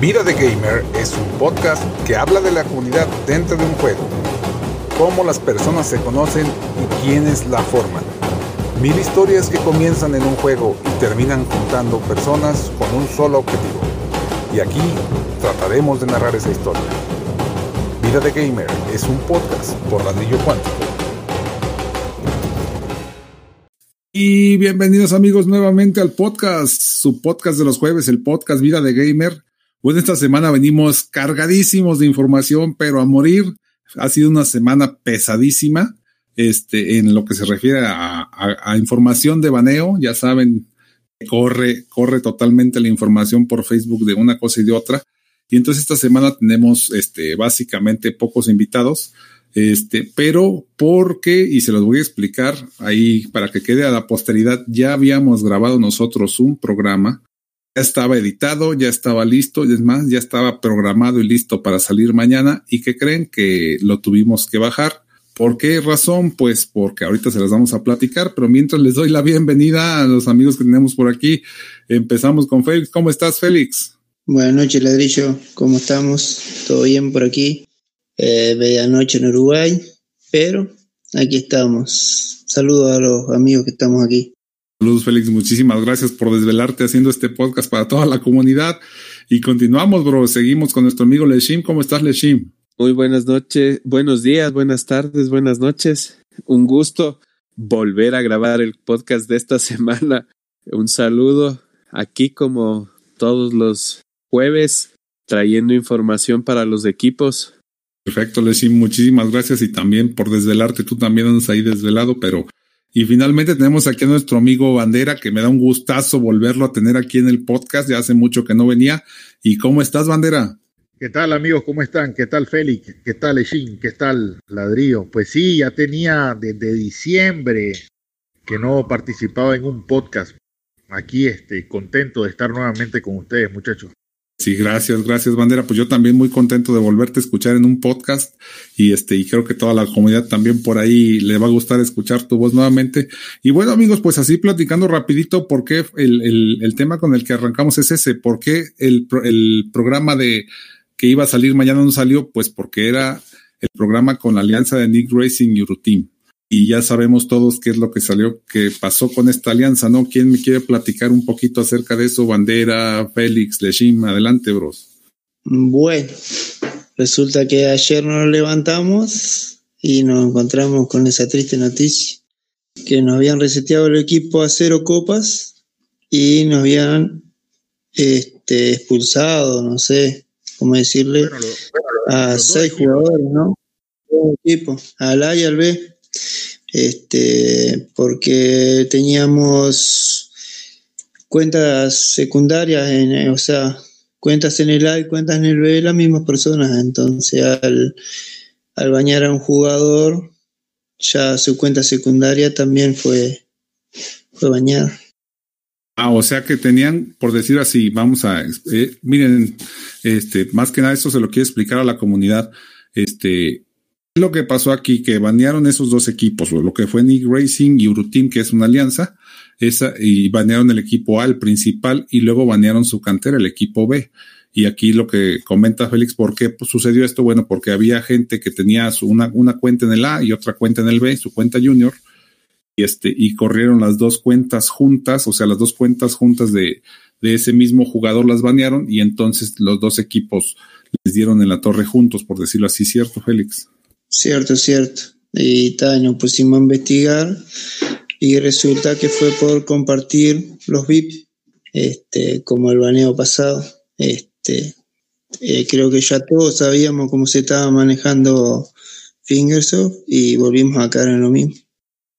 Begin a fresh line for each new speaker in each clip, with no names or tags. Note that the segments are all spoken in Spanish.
Vida de Gamer es un podcast que habla de la comunidad dentro de un juego, cómo las personas se conocen y quiénes la forman. Mil historias que comienzan en un juego y terminan juntando personas con un solo objetivo. Y aquí trataremos de narrar esa historia. Vida de Gamer es un podcast por Ladrillo Cuántico. Y bienvenidos amigos nuevamente al podcast, su podcast de los jueves, el podcast Vida de Gamer. Pues esta semana venimos cargadísimos de información, pero a morir. Ha sido una semana pesadísima este, en lo que se refiere a, a, información de baneo. Ya saben, corre, corre totalmente la información por Facebook de una cosa y de otra. Y entonces esta semana tenemos este, básicamente pocos invitados. Este, pero porque, y se los voy a explicar ahí para que quede a la posteridad, ya habíamos grabado nosotros un programa estaba editado, ya estaba listo, y es más, ya estaba programado y listo para salir mañana. ¿Y que creen? Que lo tuvimos que bajar. ¿Por qué razón? Pues porque ahorita se las vamos a platicar, pero mientras les doy la bienvenida a los amigos que tenemos por aquí, empezamos con Félix. ¿Cómo estás, Félix?
Buenas noches, Ladrillo. ¿Cómo estamos? ¿Todo bien por aquí? Eh, medianoche en Uruguay, pero aquí estamos. Saludos a los amigos que estamos aquí.
Saludos, Félix. Muchísimas gracias por desvelarte haciendo este podcast para toda la comunidad. Y continuamos, bro. Seguimos con nuestro amigo Leshim. ¿Cómo estás, Leshim?
Muy buenas noches, buenos días, buenas tardes, buenas noches. Un gusto volver a grabar el podcast de esta semana. Un saludo aquí como todos los jueves, trayendo información para los equipos.
Perfecto, Leshim. Muchísimas gracias y también por desvelarte. Tú también andas ahí desvelado, pero y finalmente tenemos aquí a nuestro amigo Bandera, que me da un gustazo volverlo a tener aquí en el podcast. Ya hace mucho que no venía. ¿Y cómo estás, Bandera?
¿Qué tal, amigos? ¿Cómo están? ¿Qué tal, Félix? ¿Qué tal, Ejin? ¿Qué tal, Ladrillo? Pues sí, ya tenía desde diciembre que no participaba en un podcast. Aquí, este, contento de estar nuevamente con ustedes, muchachos.
Sí, gracias, gracias, Bandera. Pues yo también muy contento de volverte a escuchar en un podcast y este, y creo que toda la comunidad también por ahí le va a gustar escuchar tu voz nuevamente. Y bueno, amigos, pues así platicando rapidito, ¿por qué el, el, el tema con el que arrancamos es ese? ¿Por qué el, el programa de que iba a salir mañana no salió? Pues porque era el programa con la alianza de Nick Racing y Euroteam y ya sabemos todos qué es lo que salió, que pasó con esta alianza, ¿no? ¿Quién me quiere platicar un poquito acerca de eso? Bandera, Félix, Leshim, adelante, bros.
Bueno, resulta que ayer nos levantamos y nos encontramos con esa triste noticia, que nos habían reseteado el equipo a cero copas y nos habían este, expulsado, no sé cómo decirle, a seis jugadores, ¿no? Un equipo, al A y al B este, porque teníamos cuentas secundarias, en, o sea, cuentas en el A y cuentas en el B, las mismas personas. Entonces, al, al bañar a un jugador, ya su cuenta secundaria también fue, fue bañada.
Ah, o sea que tenían, por decir así, vamos a, eh, miren, este, más que nada esto se lo quiero explicar a la comunidad. Este, lo que pasó aquí, que banearon esos dos equipos, lo que fue Nick Racing y Uruteam, que es una alianza, esa, y banearon el equipo A, el principal, y luego banearon su cantera, el equipo B. Y aquí lo que comenta Félix, ¿por qué sucedió esto? Bueno, porque había gente que tenía una, una cuenta en el A y otra cuenta en el B, su cuenta junior, y este, y corrieron las dos cuentas juntas, o sea, las dos cuentas juntas de, de ese mismo jugador las banearon, y entonces los dos equipos les dieron en la torre juntos, por decirlo así, ¿cierto, Félix?
Cierto, cierto. Y tal, nos pusimos a investigar y resulta que fue por compartir los VIP, este, como el baneo pasado. Este, eh, creo que ya todos sabíamos cómo se estaba manejando Fingersoft y volvimos a caer en lo mismo.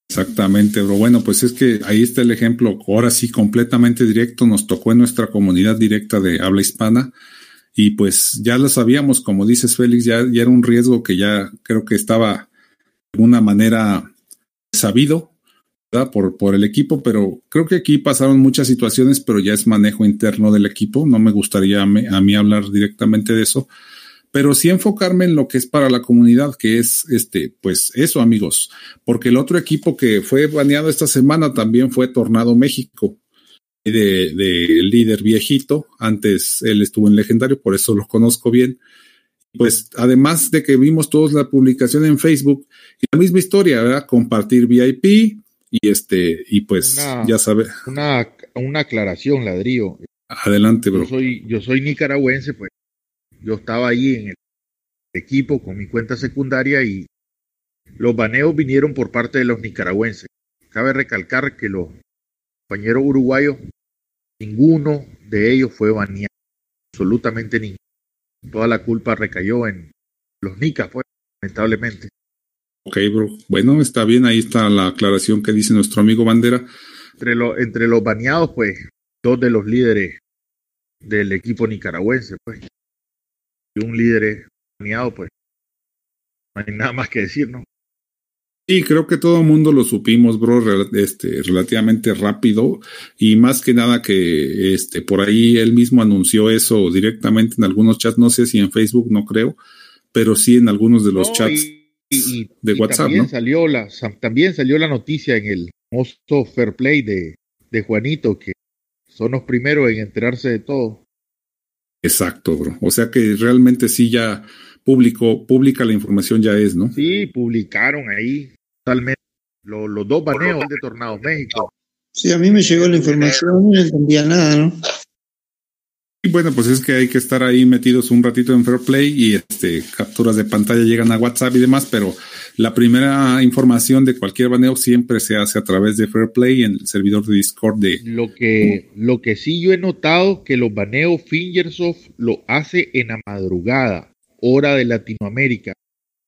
Exactamente, bro. Bueno, pues es que ahí está el ejemplo, ahora sí completamente directo, nos tocó en nuestra comunidad directa de habla hispana y pues ya lo sabíamos, como dices Félix, ya, ya era un riesgo que ya creo que estaba de alguna manera sabido ¿verdad? Por, por el equipo, pero creo que aquí pasaron muchas situaciones, pero ya es manejo interno del equipo, no me gustaría a mí, a mí hablar directamente de eso, pero sí enfocarme en lo que es para la comunidad, que es este, pues eso, amigos, porque el otro equipo que fue baneado esta semana también fue Tornado México. De, de líder viejito. Antes él estuvo en legendario, por eso lo conozco bien. Pues además de que vimos todos la publicación en Facebook y la misma historia, ¿verdad? Compartir VIP y este, y pues
Una-
ya sabe.
Una, una aclaración, ladrillo.
Adelante, bro.
Yo soy, yo soy nicaragüense, pues yo estaba ahí en el equipo con mi cuenta secundaria y los baneos vinieron por parte de los nicaragüenses. Cabe recalcar que los compañeros uruguayos, ninguno de ellos fue baneado, absolutamente ninguno. Toda la culpa recayó en los nicas, pues, lamentablemente.
Ok, bro. Bueno, está bien, ahí está la aclaración que dice nuestro amigo Bandera.
Entre, los entre los baneados, pues, dos de los líderes del equipo nicaragüense, pues. Y un líder baneado, pues. No hay nada más que decir, ¿no?
Sí, creo que todo el mundo lo supimos, bro, este, relativamente rápido y más que nada que este, por ahí él mismo anunció eso directamente en algunos chats, no sé si en Facebook, no creo, pero sí en algunos de los
No,
chats.
y- y- y-
de
y
WhatsApp,
también
¿no?
Salió la, también salió la noticia en el famoso Fair Play de, de Juanito, que son los primeros en enterarse de todo.
Exacto, bro. O sea que realmente sí ya público, pública la información ya es, ¿no?
Sí, publicaron ahí totalmente lo- los dos baneos de Tornados México.
Sí, a mí me llegó la información y no entendía nada, ¿no?
Y bueno, pues es que hay que estar ahí metidos un ratito en Fair Play y este capturas de pantalla llegan a WhatsApp y demás, pero la primera información de cualquier baneo siempre se hace a través de Fair Play en el servidor de Discord de
Lo que, lo que sí yo he notado que los baneos Fingersoft lo hace en la madrugada, hora de Latinoamérica.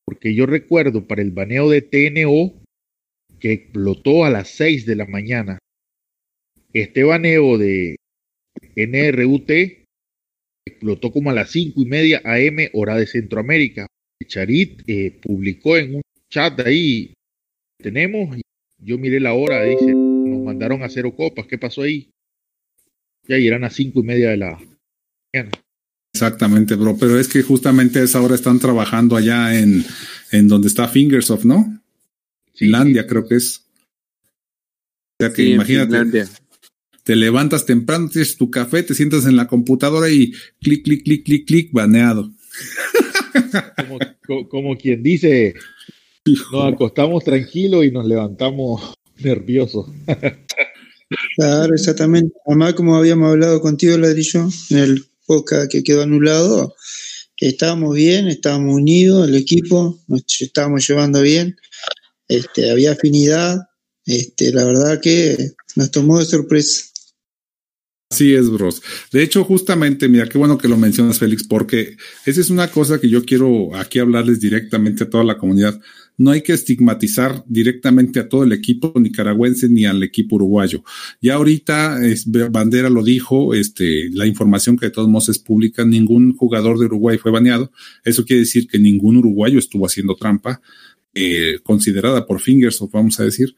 Porque yo recuerdo para el baneo de TNO que explotó a las 6 de la mañana. Este baneo de NRUT explotó como a las 5 y media AM, hora de Centroamérica. Charit eh, publicó en un chat ahí, tenemos, yo miré la hora, dice, nos mandaron a cero copas, ¿qué pasó ahí? Ya eran las cinco y media de la mañana.
Exactamente, bro. Pero es que justamente a esa hora están trabajando allá en, en donde está Fingersoft, ¿no?
Sí,
Finlandia, creo que es. O sea que
Sí,
imagínate, te levantas temprano, tienes tu café, te sientas en la computadora y clic, clic, clic, clic, clic, baneado.
Como, co- como quien dice, nos acostamos tranquilos y nos levantamos nerviosos.
Claro, exactamente. Además, como habíamos hablado contigo, Ladrillo, en el podcast que quedó anulado, estábamos bien, estábamos unidos, el equipo, nos estábamos llevando bien, este, había afinidad, este, la verdad que nos tomó de sorpresa.
Así es, bros. De hecho, justamente, mira, qué bueno que lo mencionas, Félix, porque esa es una cosa que yo quiero aquí hablarles directamente a toda la comunidad. No hay que estigmatizar directamente a todo el equipo nicaragüense ni al equipo uruguayo. Ya ahorita es, Bandera lo dijo, este, la información que de todos modos es pública, ningún jugador de Uruguay fue baneado. Eso quiere decir que ningún uruguayo estuvo haciendo trampa, eh, considerada por Fingers, o vamos a decir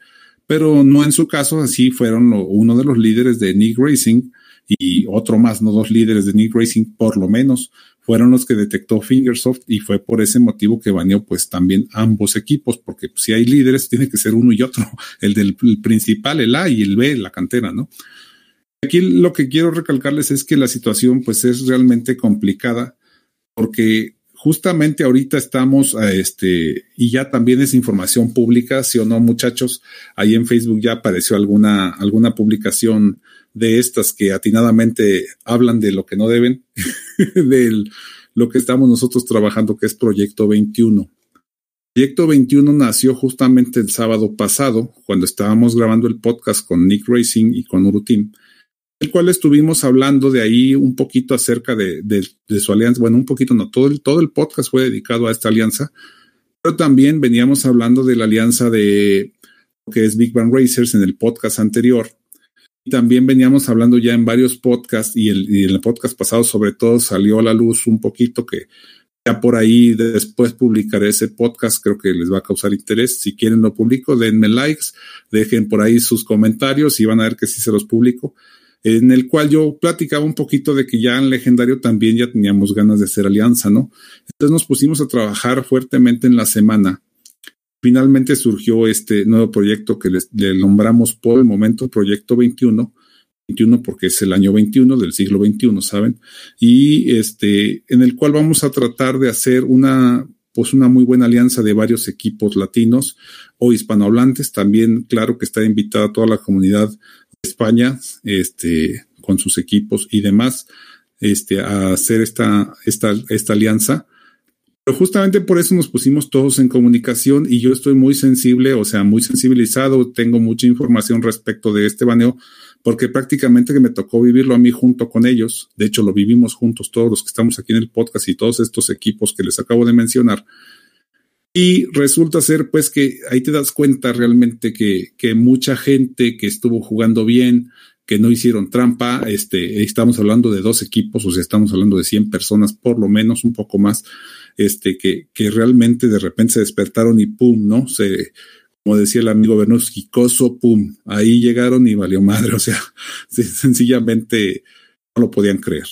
pero no en su caso, así fueron lo, uno de los líderes de Nick Racing y otro más, no dos líderes de Nick Racing, por lo menos, fueron los que detectó Fingersoft y fue por ese motivo que baneó pues también ambos equipos, porque si hay líderes tiene que ser uno y otro, el del el principal, el A y el B, la cantera, ¿no? Aquí lo que quiero recalcarles es que la situación pues es realmente complicada porque justamente ahorita estamos, a este, y ya también es información pública, sí o no, muchachos, ahí en Facebook ya apareció alguna, alguna publicación de estas que atinadamente hablan de lo que no deben, de lo que estamos nosotros trabajando, que es Proyecto 21. Proyecto 21 nació justamente el sábado pasado, cuando estábamos grabando el podcast con Nick Racing y con Urutim el cual estuvimos hablando de ahí un poquito acerca de, su alianza. Bueno, un poquito no, todo el, todo el podcast fue dedicado a esta alianza, pero también veníamos hablando de la alianza de lo que es Big Bang Racers en el podcast anterior. También veníamos hablando ya en varios podcasts y, el, y en el podcast pasado sobre todo salió a la luz un poquito que ya por ahí después publicaré ese podcast, creo que les va a causar interés. Si quieren lo publico, denme likes, dejen por ahí sus comentarios y van a ver que sí se los publico en el cual yo platicaba un poquito de que ya en legendario también ya teníamos ganas de hacer alianza, ¿no? Entonces nos pusimos a trabajar fuertemente en la semana. Finalmente surgió este nuevo proyecto que les, le nombramos por el momento Proyecto 21, 21 porque es el año 21 del siglo 21, ¿saben? Y este, en el cual vamos a tratar de hacer una, pues una muy buena alianza de varios equipos latinos o hispanohablantes. También, claro que está invitada toda la comunidad de España, este, con sus equipos y demás, este, a hacer esta, esta, esta alianza. Pero justamente por eso nos pusimos todos en comunicación y yo estoy muy sensible, o sea, muy sensibilizado, tengo mucha información respecto de este baneo, porque prácticamente que me tocó vivirlo a mí junto con ellos. De hecho, lo vivimos juntos todos los que estamos aquí en el podcast y todos estos equipos que les acabo de mencionar. Y resulta ser, pues, que ahí te das cuenta realmente que, que mucha gente que estuvo jugando bien, que no hicieron trampa, este, estamos hablando de dos equipos, o sea, estamos hablando de 100 personas, por lo menos un poco más, este, que, que realmente de repente se despertaron y pum, ¿no? Se, como decía el amigo Bernowski, coso, pum, ahí llegaron y valió madre, o sea, sencillamente no lo podían creer.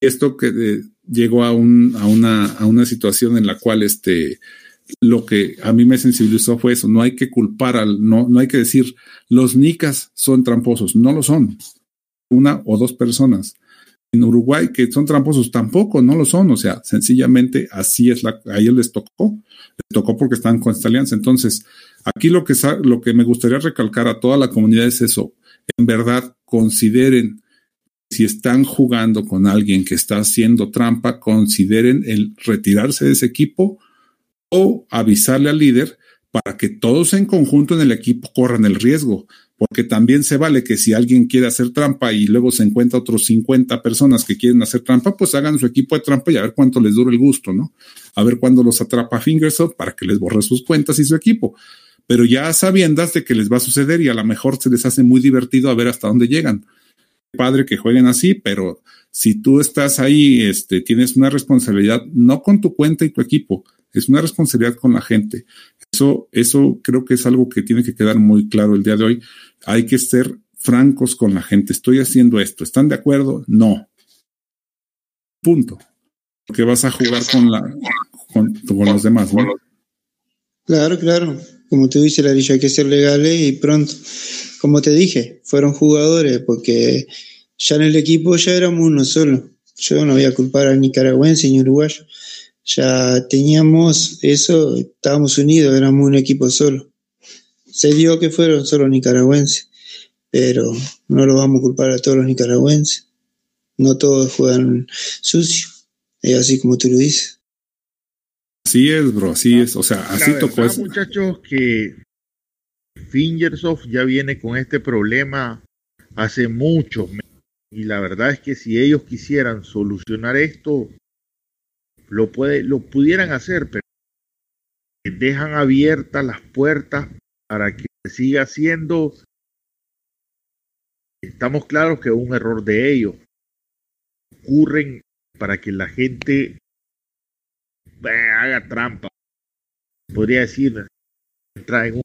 Esto que eh, llegó a, un, a, una, a una situación en la cual este, lo que a mí me sensibilizó fue eso, no hay que culpar al, no, no hay que decir, los nicas son tramposos, no lo son, una o dos personas. En Uruguay, que son tramposos, tampoco, no lo son, o sea, sencillamente así es la, a ellos les tocó, les tocó porque están con esta alianza. Entonces, aquí lo que, lo que me gustaría recalcar a toda la comunidad es eso, en verdad consideren si están jugando con alguien que está haciendo trampa, consideren el retirarse de ese equipo o avisarle al líder para que todos en conjunto en el equipo corran el riesgo, porque también se vale que si alguien quiere hacer trampa y luego se encuentra otros 50 personas que quieren hacer trampa, pues hagan su equipo de trampa y a ver cuánto les dura el gusto, ¿no? A ver cuándo los atrapa Fingersoft para que les borre sus cuentas y su equipo. Pero ya sabiendas de que les va a suceder y a lo mejor se les hace muy divertido a ver hasta dónde llegan. Padre que jueguen así, pero si tú estás ahí, este, tienes una responsabilidad, no con tu cuenta y tu equipo, es una responsabilidad con la gente. Eso, eso creo que es algo que tiene que quedar muy claro el día de hoy. Hay que ser francos con la gente. Estoy haciendo esto. ¿Están de acuerdo? No. Punto. Porque vas a jugar con la con, los demás, ¿no?
Claro, claro. Como te dice la hay que ser legales y pronto. Como te dije, fueron jugadores porque ya en el equipo ya éramos uno solo. Yo no voy a culpar al nicaragüense ni uruguayo ya teníamos eso, estábamos unidos, éramos un equipo solo. Se dio que fueron solo nicaragüenses, pero no lo vamos a culpar a todos los nicaragüenses. No todos juegan sucio, es así como tú lo dices.
Así es, bro, así es. O sea, así tocó
eso. muchachos, que Fingersoft ya viene con este problema hace mucho. Y la verdad es que si ellos quisieran solucionar esto, lo, puede, lo pudieran hacer, pero dejan abiertas las puertas para que siga siendo. Estamos claros que es un error de ellos. Ocurren para que la gente haga trampa. Podría decir, entra en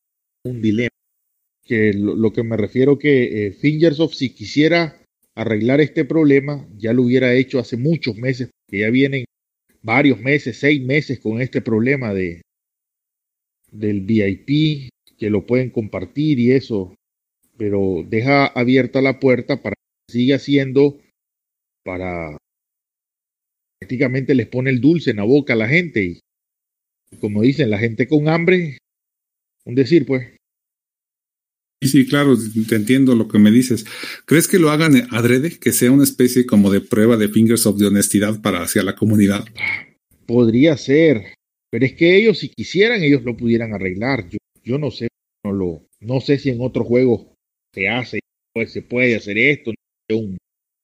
un, dilema. Que lo, que me refiero que eh, Fingersoft, si quisiera arreglar este problema, ya lo hubiera hecho hace muchos meses, que ya vienen varios meses, seis meses con este problema de del VIP, que lo pueden compartir y eso, pero deja abierta la puerta para que siga siendo para prácticamente les pone el dulce en la boca a la gente y como dicen, la gente con hambre, un decir pues.
Sí, sí, claro, te entiendo lo que me dices. ¿Crees que lo hagan adrede, que sea una especie como de prueba de fingers of de honestidad para hacia la comunidad?
Podría ser, pero es que ellos si quisieran ellos lo pudieran arreglar. Yo, yo no sé, no lo, no sé si en otro juego se hace, pues se puede hacer esto, no un,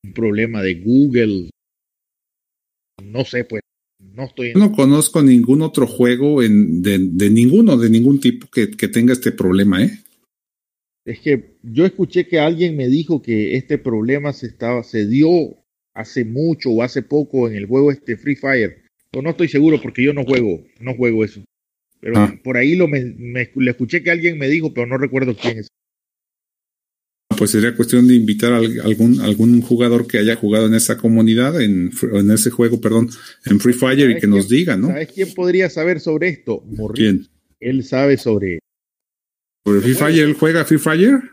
un problema de Google, no sé, pues no estoy.
No conozco ningún otro juego en, de, de ninguno, de ningún tipo que, que tenga este problema, ¿eh?
Es que yo escuché que alguien me dijo que este problema se estaba, se dio hace mucho o hace poco en el juego este Free Fire. Pero no estoy seguro porque yo no juego, no juego eso. Pero ah. por ahí lo me, le escuché que alguien me dijo, pero no recuerdo quién es.
Pues sería cuestión de invitar a algún, algún jugador que haya jugado en esa comunidad, en, en ese juego, perdón, en Free Fire y que nos diga, ¿no?
¿Sabes quién podría saber sobre esto? ¿Quién? Él sabe sobre
¿Por Free Fire? ¿Él juega Free Fire?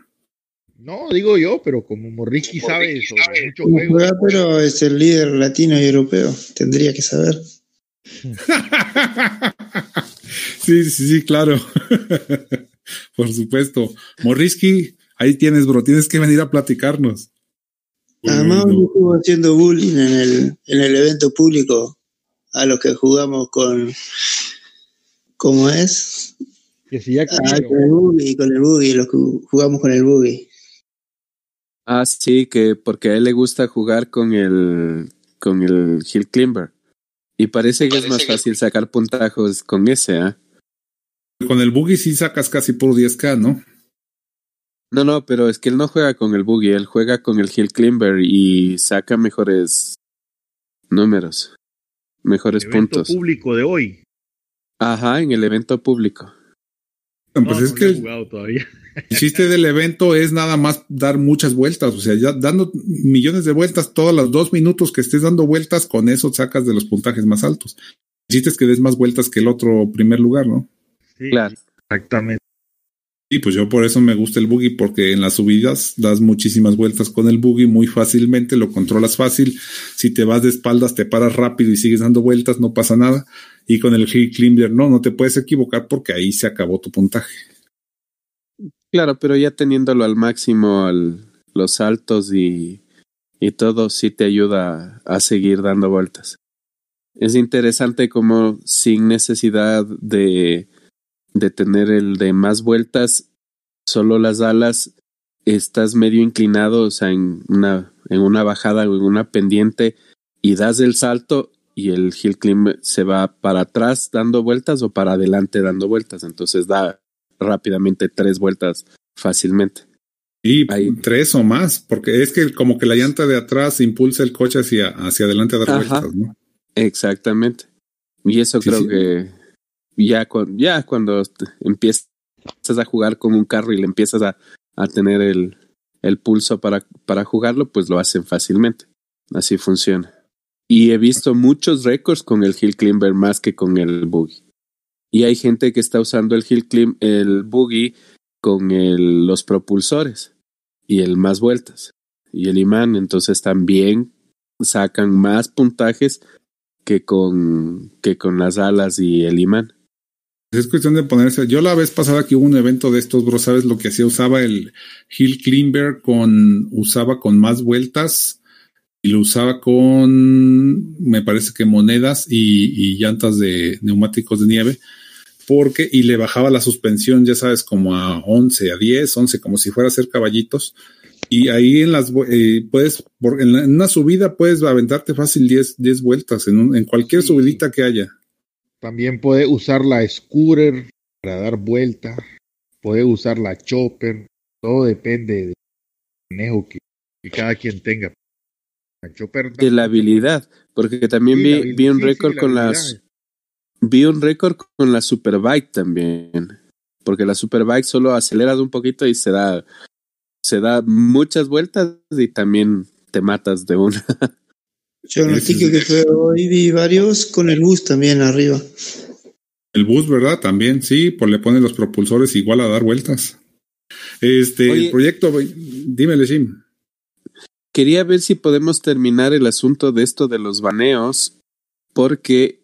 No, digo yo, pero como Morrisky sabe sobre muchos
juegos.
juegos.
Pero es el líder latino y europeo, tendría que saber.
sí, sí, sí, claro. Por supuesto. Morrisky, ahí tienes, bro, tienes que venir a platicarnos.
Además,
Bueno.
estuvo haciendo bullying en el, en el evento público a los que jugamos con. ¿Cómo es?
Que si ya
Ah, con el boogie, con el boogie, los que jugamos con el boogie.
Ah, sí, que porque a él le gusta jugar con el con el Hill Climber. Y parece que es más fácil sacar puntajos con ese, ¿ah?
Con el buggy sí sacas casi por 10k, ¿no?
No, no, pero es que él no juega con el boogie, él juega con el Hill Climber y saca mejores números, mejores
evento
puntos.
público de hoy.
Ajá, en el evento público.
Pues
No,
es
no
que
he
el
jugado todavía.
chiste del evento es nada más dar muchas vueltas, o sea, ya dando millones de vueltas, todos los dos minutos que estés dando vueltas, con eso sacas de los puntajes más altos. El chiste es que des más vueltas que el otro primer lugar, ¿no?
Sí,
Claro.
Exactamente.
Y pues yo por eso me gusta el buggy, porque en las subidas das muchísimas vueltas con el buggy muy fácilmente, lo controlas fácil. Si te vas de espaldas, te paras rápido y sigues dando vueltas, no pasa nada. Y con el Hill Climber, no, no te puedes equivocar porque ahí se acabó tu puntaje.
Claro, pero ya teniéndolo al máximo, al, los saltos y, y todo, sí te ayuda a, a seguir dando vueltas. Es interesante como sin necesidad de, de tener el de más vueltas, solo las alas, estás medio inclinado, o sea, en una, en una bajada o en una pendiente, y das el salto y el hill climb se va para atrás dando vueltas o para adelante dando vueltas. Entonces da rápidamente tres vueltas fácilmente.
Y
Ahí.
tres o más, porque es que como que la llanta de atrás impulsa el coche hacia, hacia adelante a dar
Ajá.
vueltas, ¿no?
Exactamente. Y eso
Sí,
creo
sí.
que ya, ya cuando empiezas a jugar con un carro y le empiezas a, a tener el, el pulso para, para jugarlo, pues lo hacen fácilmente. Así funciona. Y he visto muchos récords con el Hill Climber más que con el Boogie. Y hay gente que está usando el Hill Climb, el Boogie con el, los propulsores y el más vueltas y el imán. Entonces también sacan más puntajes que con, que con las alas y el imán.
Es cuestión de ponerse. Yo la vez pasada que hubo un evento de estos, bro, ¿sabes lo que hacía? Usaba el Hill Climber con, usaba con más vueltas y lo usaba con, me parece que monedas y, y llantas de neumáticos de nieve, porque, y le bajaba la suspensión, ya sabes, como a 11, a 10, 11, como si fuera a hacer caballitos. Y ahí en las, eh, puedes, por- en, la- en una subida puedes aventarte fácil 10, 10 vueltas en, un- en cualquier
Sí.
subidita que haya.
También puede usar la scooter para dar vuelta. Puede usar la chopper. Todo depende del manejo que, que cada quien tenga. La chopper
De la habilidad, porque también
Sí,
vi, vi un
sí, sí,
récord
la
con
habilidad.
las vi un récord con la Superbike también, porque la Superbike solo aceleras un poquito y se da se da muchas vueltas y también te matas de una.
Yo en el ticket que
es-
fue hoy vi varios con el bus también arriba.
El bus, ¿verdad? También, sí, pues le ponen los propulsores igual a dar vueltas. Este,
Oye.
el proyecto, dímele, Jim.
Quería ver si podemos terminar el asunto de esto de los baneos, porque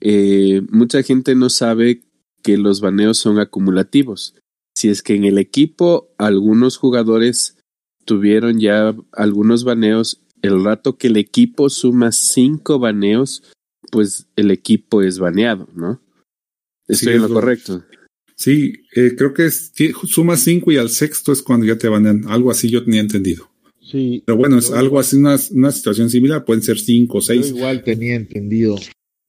eh, mucha gente no sabe que los baneos son acumulativos. Si es que en el equipo algunos jugadores tuvieron ya algunos baneos, el rato que el equipo suma cinco baneos, pues el equipo es baneado, ¿no?
Sí,
Estoy en lo
es lo-
correcto.
Sí, eh, creo que es, suma cinco y al sexto es cuando ya te banean. Algo así yo tenía entendido.
Sí,
Pero bueno, es
Yo
algo así, una, una situación similar. Pueden ser cinco o
yo
seis.
igual tenía entendido.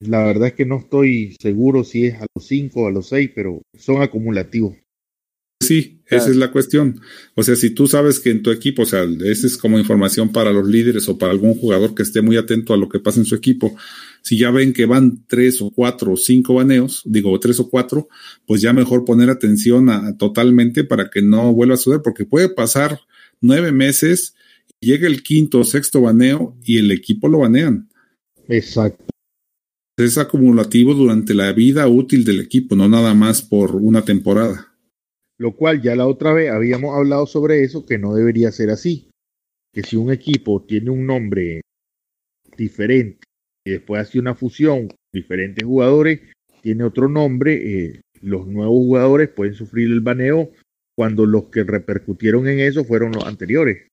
La verdad es que no estoy seguro si es a los 5 o a los 6, pero son acumulativos.
Sí, esa es la cuestión. O sea, si tú sabes que en tu equipo, o sea, esa es como información para los líderes o para algún jugador que esté muy atento a lo que pasa en su equipo. Si ya ven que van tres o cuatro o cinco baneos, digo tres o cuatro, pues ya mejor poner atención a, totalmente para que no vuelva a suceder, porque puede pasar nueve meses, llega el quinto o sexto baneo y el equipo lo banean.
Exacto.
Es acumulativo durante la vida útil del equipo, no nada más por una temporada.
Lo cual ya la otra vez habíamos hablado sobre eso, que no debería ser así. Que si un equipo tiene un nombre diferente y después hace una fusión con diferentes jugadores, tiene otro nombre, eh, los nuevos jugadores pueden sufrir el baneo cuando los que repercutieron en eso fueron los anteriores.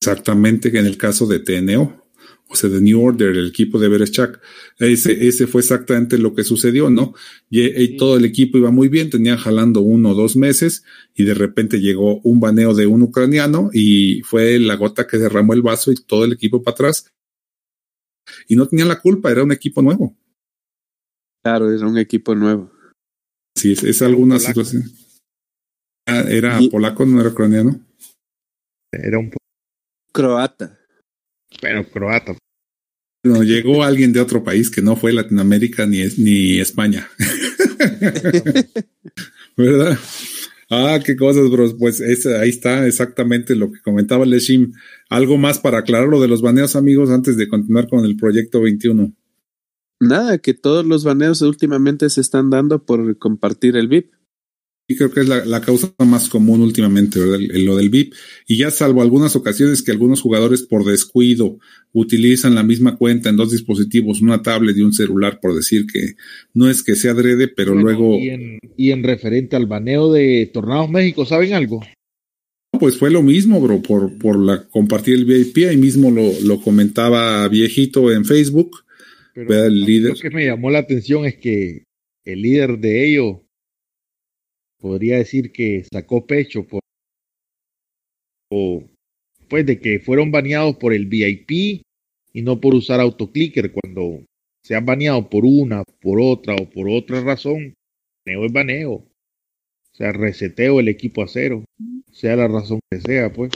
Exactamente, que en el caso de TNO, o sea, de New Order, el equipo de Berechak, ese, ese fue exactamente lo que sucedió, ¿no? Y, todo el equipo iba muy bien, tenía jalando uno o dos meses, y de repente llegó un baneo de un ucraniano, y fue la gota que derramó el vaso y todo el equipo para atrás. Y no tenían la culpa, era un equipo nuevo.
Claro, era un equipo nuevo.
Sí, es, alguna situación. Ah, ¿Era polaco, no era ucraniano?
Era un
croata.
Pero croata.
No, llegó alguien de otro país que no fue Latinoamérica ni, ni España. ¿Verdad? Ah, qué cosas, bros. Pues ahí está exactamente lo que comentaba Leshim. Algo más para aclarar lo de los baneos, amigos, antes de continuar con el proyecto 21.
Nada, que todos los baneos últimamente se están dando por compartir el VIP.
Y creo que es la, causa más común últimamente, ¿verdad? lo del VIP. Y ya salvo algunas ocasiones que algunos jugadores por descuido utilizan la misma cuenta en dos dispositivos, una tablet y un celular, por decir que no es que sea adrede, pero luego...
Y en, y en referente al baneo de Tornados México, ¿saben algo?
Pues fue lo mismo, bro, por, por la compartir el VIP, ahí mismo lo, lo comentaba viejito en Facebook.
Pero el líder. Lo que me llamó la atención es que el líder de ellos podría decir que sacó pecho por o pues de que fueron baneados por el VIP y no por usar autoclicker cuando se han baneado por una, por otra o por otra razón, baneo es baneo. O sea, reseteo el equipo a cero, sea la razón que sea, pues.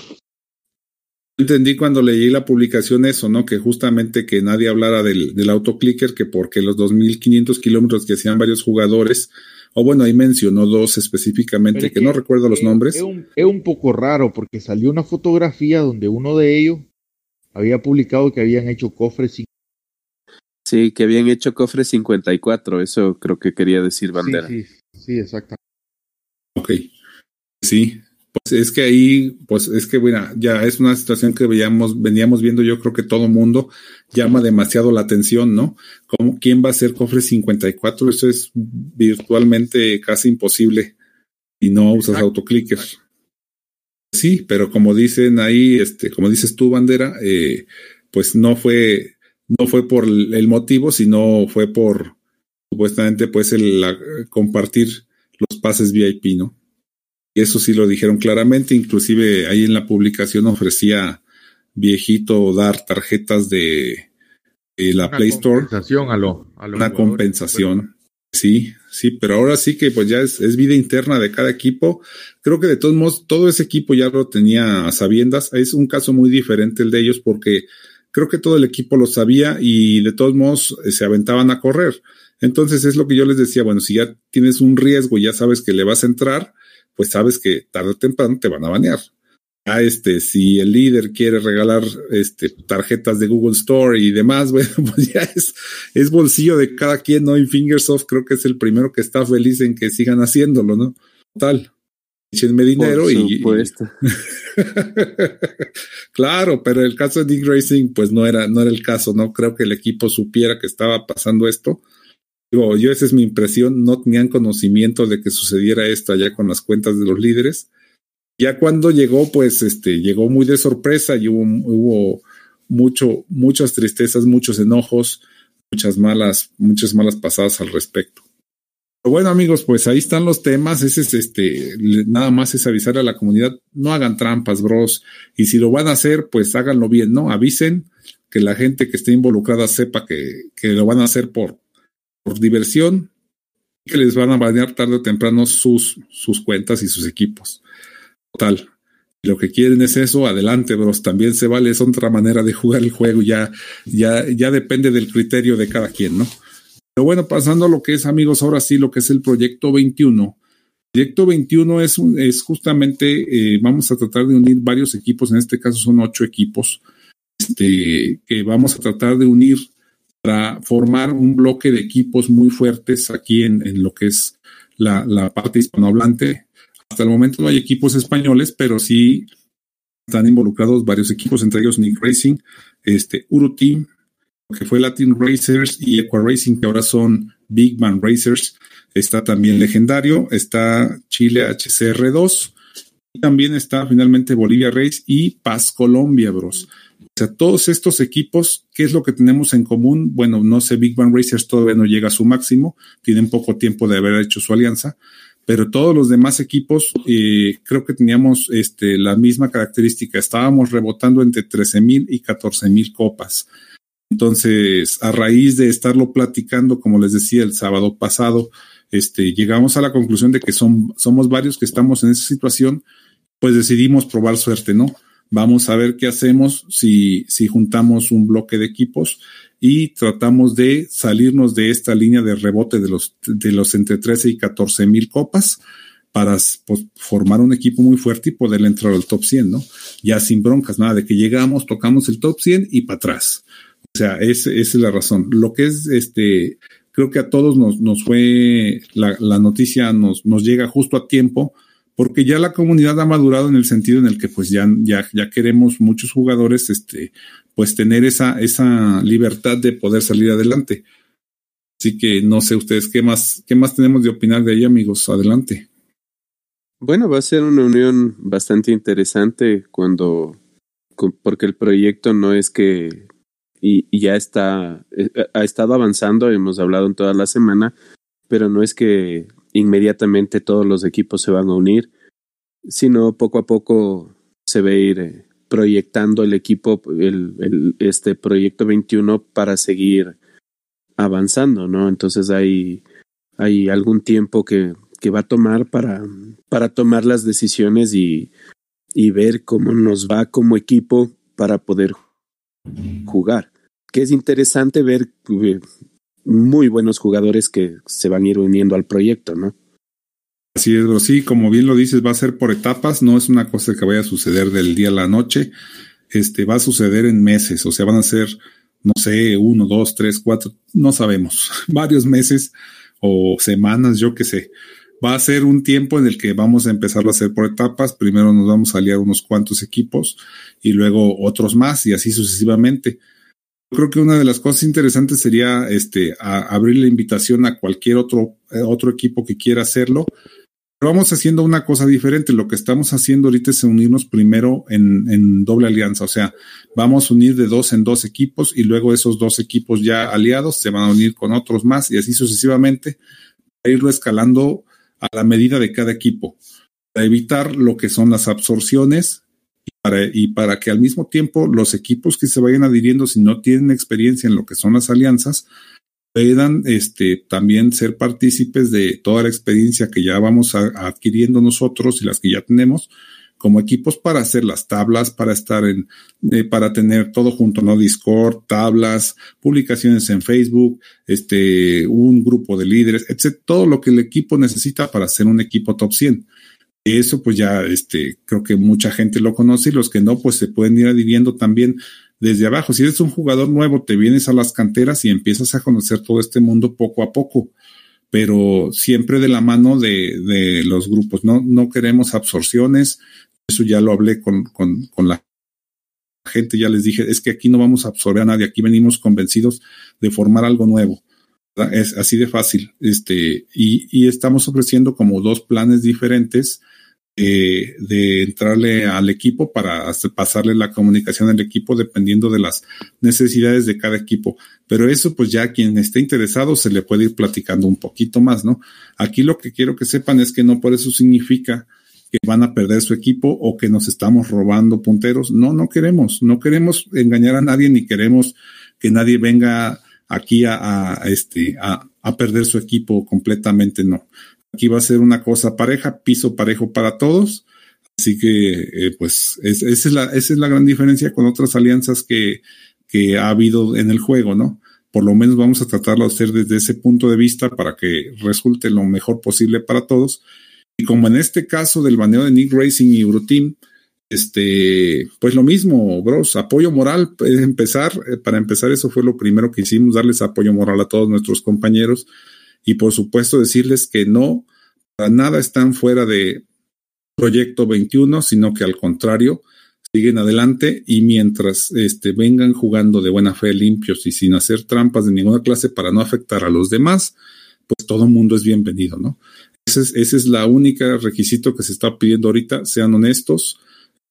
Entendí cuando leí la publicación eso, ¿no? Que justamente que nadie hablara del, del autoclicker, que porque los 2.500 kilómetros que hacían varios jugadores, o bueno, ahí mencionó dos específicamente, que, no recuerdo los nombres.
Es un, es un poco raro porque salió una fotografía donde uno de ellos había publicado que habían hecho cofres.
Sí, que habían hecho cofres 54, eso creo que quería decir Bandera.
Sí, sí, sí, exactamente.
Ok, sí, es que ahí, pues es que, bueno, ya es una situación que veíamos, veníamos viendo, yo creo que todo mundo llama demasiado la atención, ¿no? ¿Cómo, ¿Quién va a ser cofre 54? Eso es virtualmente casi imposible y no usas autoclicker. Sí, pero como dicen ahí, este, como dices tú, bandera, eh, pues no fue, no fue por el motivo, sino fue por supuestamente, pues el compartir los pases VIP, ¿no? Y eso sí lo dijeron claramente, inclusive ahí en la publicación ofrecía viejito dar tarjetas de, la Play Store.
A lo, a
una compensación. Sí, sí, pero ahora sí que pues ya es, es, vida interna de cada equipo. Creo que de todos modos todo ese equipo ya lo tenía a sabiendas. Es un caso muy diferente el de ellos porque creo que todo el equipo lo sabía y de todos modos eh, se aventaban a correr. Entonces es lo que yo les decía, bueno, si ya tienes un riesgo y ya sabes que le vas a entrar, pues sabes que tarde o temprano te van a banear. A este, si el líder quiere regalar este, tarjetas de Google Store y demás, bueno, pues ya es, es bolsillo de cada quien, ¿no? Y Fingersoft creo que es el primero que está feliz en que sigan haciéndolo, ¿no? Tal. Échenme dinero Por y. claro, pero el caso de Nick Racing, pues no era, no era el caso, ¿no? Creo que el equipo supiera que estaba pasando esto yo esa es mi impresión, no tenían conocimiento de que sucediera esto allá con las cuentas de los líderes. Ya cuando llegó, pues este, llegó muy de sorpresa y hubo, hubo mucho, muchas tristezas, muchos enojos, muchas malas, muchas malas pasadas al respecto. Pero bueno, amigos, pues ahí están los temas. Ese es este, nada más es avisar a la comunidad, no hagan trampas, bros. Y si lo van a hacer, pues háganlo bien, ¿no? Avisen que la gente que esté involucrada sepa que, que lo van a hacer por, por diversión que les van a banear tarde o temprano sus, sus cuentas y sus equipos. Total. Lo que quieren es eso, adelante, bros. También se vale, es otra manera de jugar el juego. Ya, ya, ya depende del criterio de cada quien, ¿no? Pero bueno, pasando a lo que es, amigos, ahora sí, lo que es el proyecto 21. Proyecto 21 es, un, es justamente, eh, vamos a tratar de unir varios equipos, en este caso son ocho equipos, este, que vamos a tratar de unir para formar un bloque de equipos muy fuertes aquí en, lo que es la, parte hispanohablante, Hasta el momento no hay equipos españoles, pero sí están involucrados varios equipos, entre ellos Nick Racing, este, Uru Team, que fue Latin Racers y Equa Racing, que ahora son Big Man Racers. Está también Legendario, está Chile HCR2, y también está finalmente Bolivia Race y Paz Colombia, bros. Sea, todos estos equipos, ¿qué es lo que tenemos en común? Bueno, no sé, Big Man Racers todavía no llega a su máximo, tienen poco tiempo de haber hecho su alianza, pero todos los demás equipos eh, creo que teníamos este, la misma característica. Estábamos rebotando entre 13 mil y 14 mil copas. Entonces, a raíz de estarlo platicando, como les decía el sábado pasado, este, llegamos a la conclusión de que son, somos varios que estamos en esa situación, pues decidimos probar suerte, ¿no? Vamos a ver qué hacemos si, si juntamos un bloque de equipos y tratamos de salirnos de esta línea de rebote de los, de los entre 13 y 14 mil copas para pues, formar un equipo muy fuerte y poder entrar al top 100, ¿no? Ya sin broncas, nada de que llegamos, tocamos el top 100 y para atrás. O sea, esa es la razón. Lo que es este, creo que a todos nos, nos fue, la, la noticia nos, nos llega justo a tiempo, porque ya la comunidad ha madurado en el sentido en el que pues ya, ya, ya queremos muchos jugadores, este, pues tener esa, esa libertad de poder salir adelante. Así que no sé ustedes qué más, qué más tenemos de opinar de ahí, amigos. Adelante.
Bueno, va a ser una unión bastante interesante cuando, porque el proyecto no es que y, ya está, eh, ha estado avanzando, hemos hablado en toda la semana, pero no es que inmediatamente todos los equipos se van a unir, sino poco a poco se a ir eh, proyectando el equipo, el, el, este proyecto 21 para seguir avanzando, ¿no? Entonces hay, hay algún tiempo que, que va a tomar para, para tomar las decisiones y, y ver cómo nos va como equipo para poder jugar que es interesante ver eh, muy buenos jugadores que se van a ir uniendo al proyecto, ¿no?
Así es, sí, como bien lo dices, va a ser por etapas, no es una cosa que vaya a suceder del día a la noche, este va a suceder en meses, o sea, van a ser, no sé, uno, dos, tres, cuatro, no sabemos, varios meses o semanas, yo qué sé. Va a ser un tiempo en el que vamos a empezar a hacer por etapas. Primero nos vamos a aliar unos cuantos equipos y luego otros más y así sucesivamente creo que una de las cosas interesantes sería este, abrir la invitación a cualquier otro, eh, otro equipo que quiera hacerlo. Pero vamos haciendo una cosa diferente. Lo que estamos haciendo ahorita es unirnos primero en, doble alianza. O sea, vamos a unir de dos en dos equipos y luego esos dos equipos ya aliados se van a unir con otros más y así sucesivamente, a irlo escalando a la medida de cada equipo, para evitar lo que son las absorciones para, y para que al mismo tiempo los equipos que se vayan adhiriendo, si no tienen experiencia en lo que son las alianzas, puedan este, también ser partícipes de toda la experiencia que ya vamos adquiriendo nosotros y las que ya tenemos como equipos para hacer las tablas, para estar en, eh, para tener todo junto, ¿no? Discord, tablas, publicaciones en Facebook, este, un grupo de líderes, etc. Todo lo que el equipo necesita para ser un equipo top 100. Eso pues ya este, creo que mucha gente lo conoce y los que no pues se pueden ir adhiriendo también desde abajo. Si eres un jugador nuevo, te vienes a las canteras y empiezas a conocer todo este mundo poco a poco, pero siempre de la mano de, de los grupos. No, no queremos absorciones. Eso ya lo hablé con, con, con la gente, ya les dije, es que aquí no vamos a absorber a nadie, aquí venimos convencidos de formar algo nuevo. Es así de fácil. Este, y, y estamos ofreciendo como dos planes diferentes eh, de entrarle al equipo para pasarle la comunicación al equipo dependiendo de las necesidades de cada equipo. Pero eso pues ya quien esté interesado se le puede ir platicando un poquito más, ¿no? Aquí lo que quiero que sepan es que no por eso significa que van a perder su equipo o que nos estamos robando punteros. No, no queremos, no queremos engañar a nadie ni queremos que nadie venga aquí a, este, a perder su equipo completamente, no. Aquí va a ser una cosa pareja, piso parejo para todos. Así que, eh, pues, es, esa, es la, esa es la gran diferencia con otras alianzas que, que ha habido en el juego, ¿no? Por lo menos vamos a tratarlo de hacer desde ese punto de vista para que resulte lo mejor posible para todos. Y como en este caso del baneo de Nick Racing y Euroteam, este, pues lo mismo, bros, apoyo moral, empezar, eh, para empezar eso fue lo primero que hicimos, darles apoyo moral a todos nuestros compañeros y por supuesto decirles que no, para nada están fuera de, Proyecto 21, sino que al contrario, siguen adelante y mientras este, vengan jugando de buena fe limpios y sin hacer trampas de ninguna clase para no afectar a los demás, pues todo mundo es bienvenido, ¿no? Ese es, ese es requisito que se está pidiendo ahorita, sean honestos,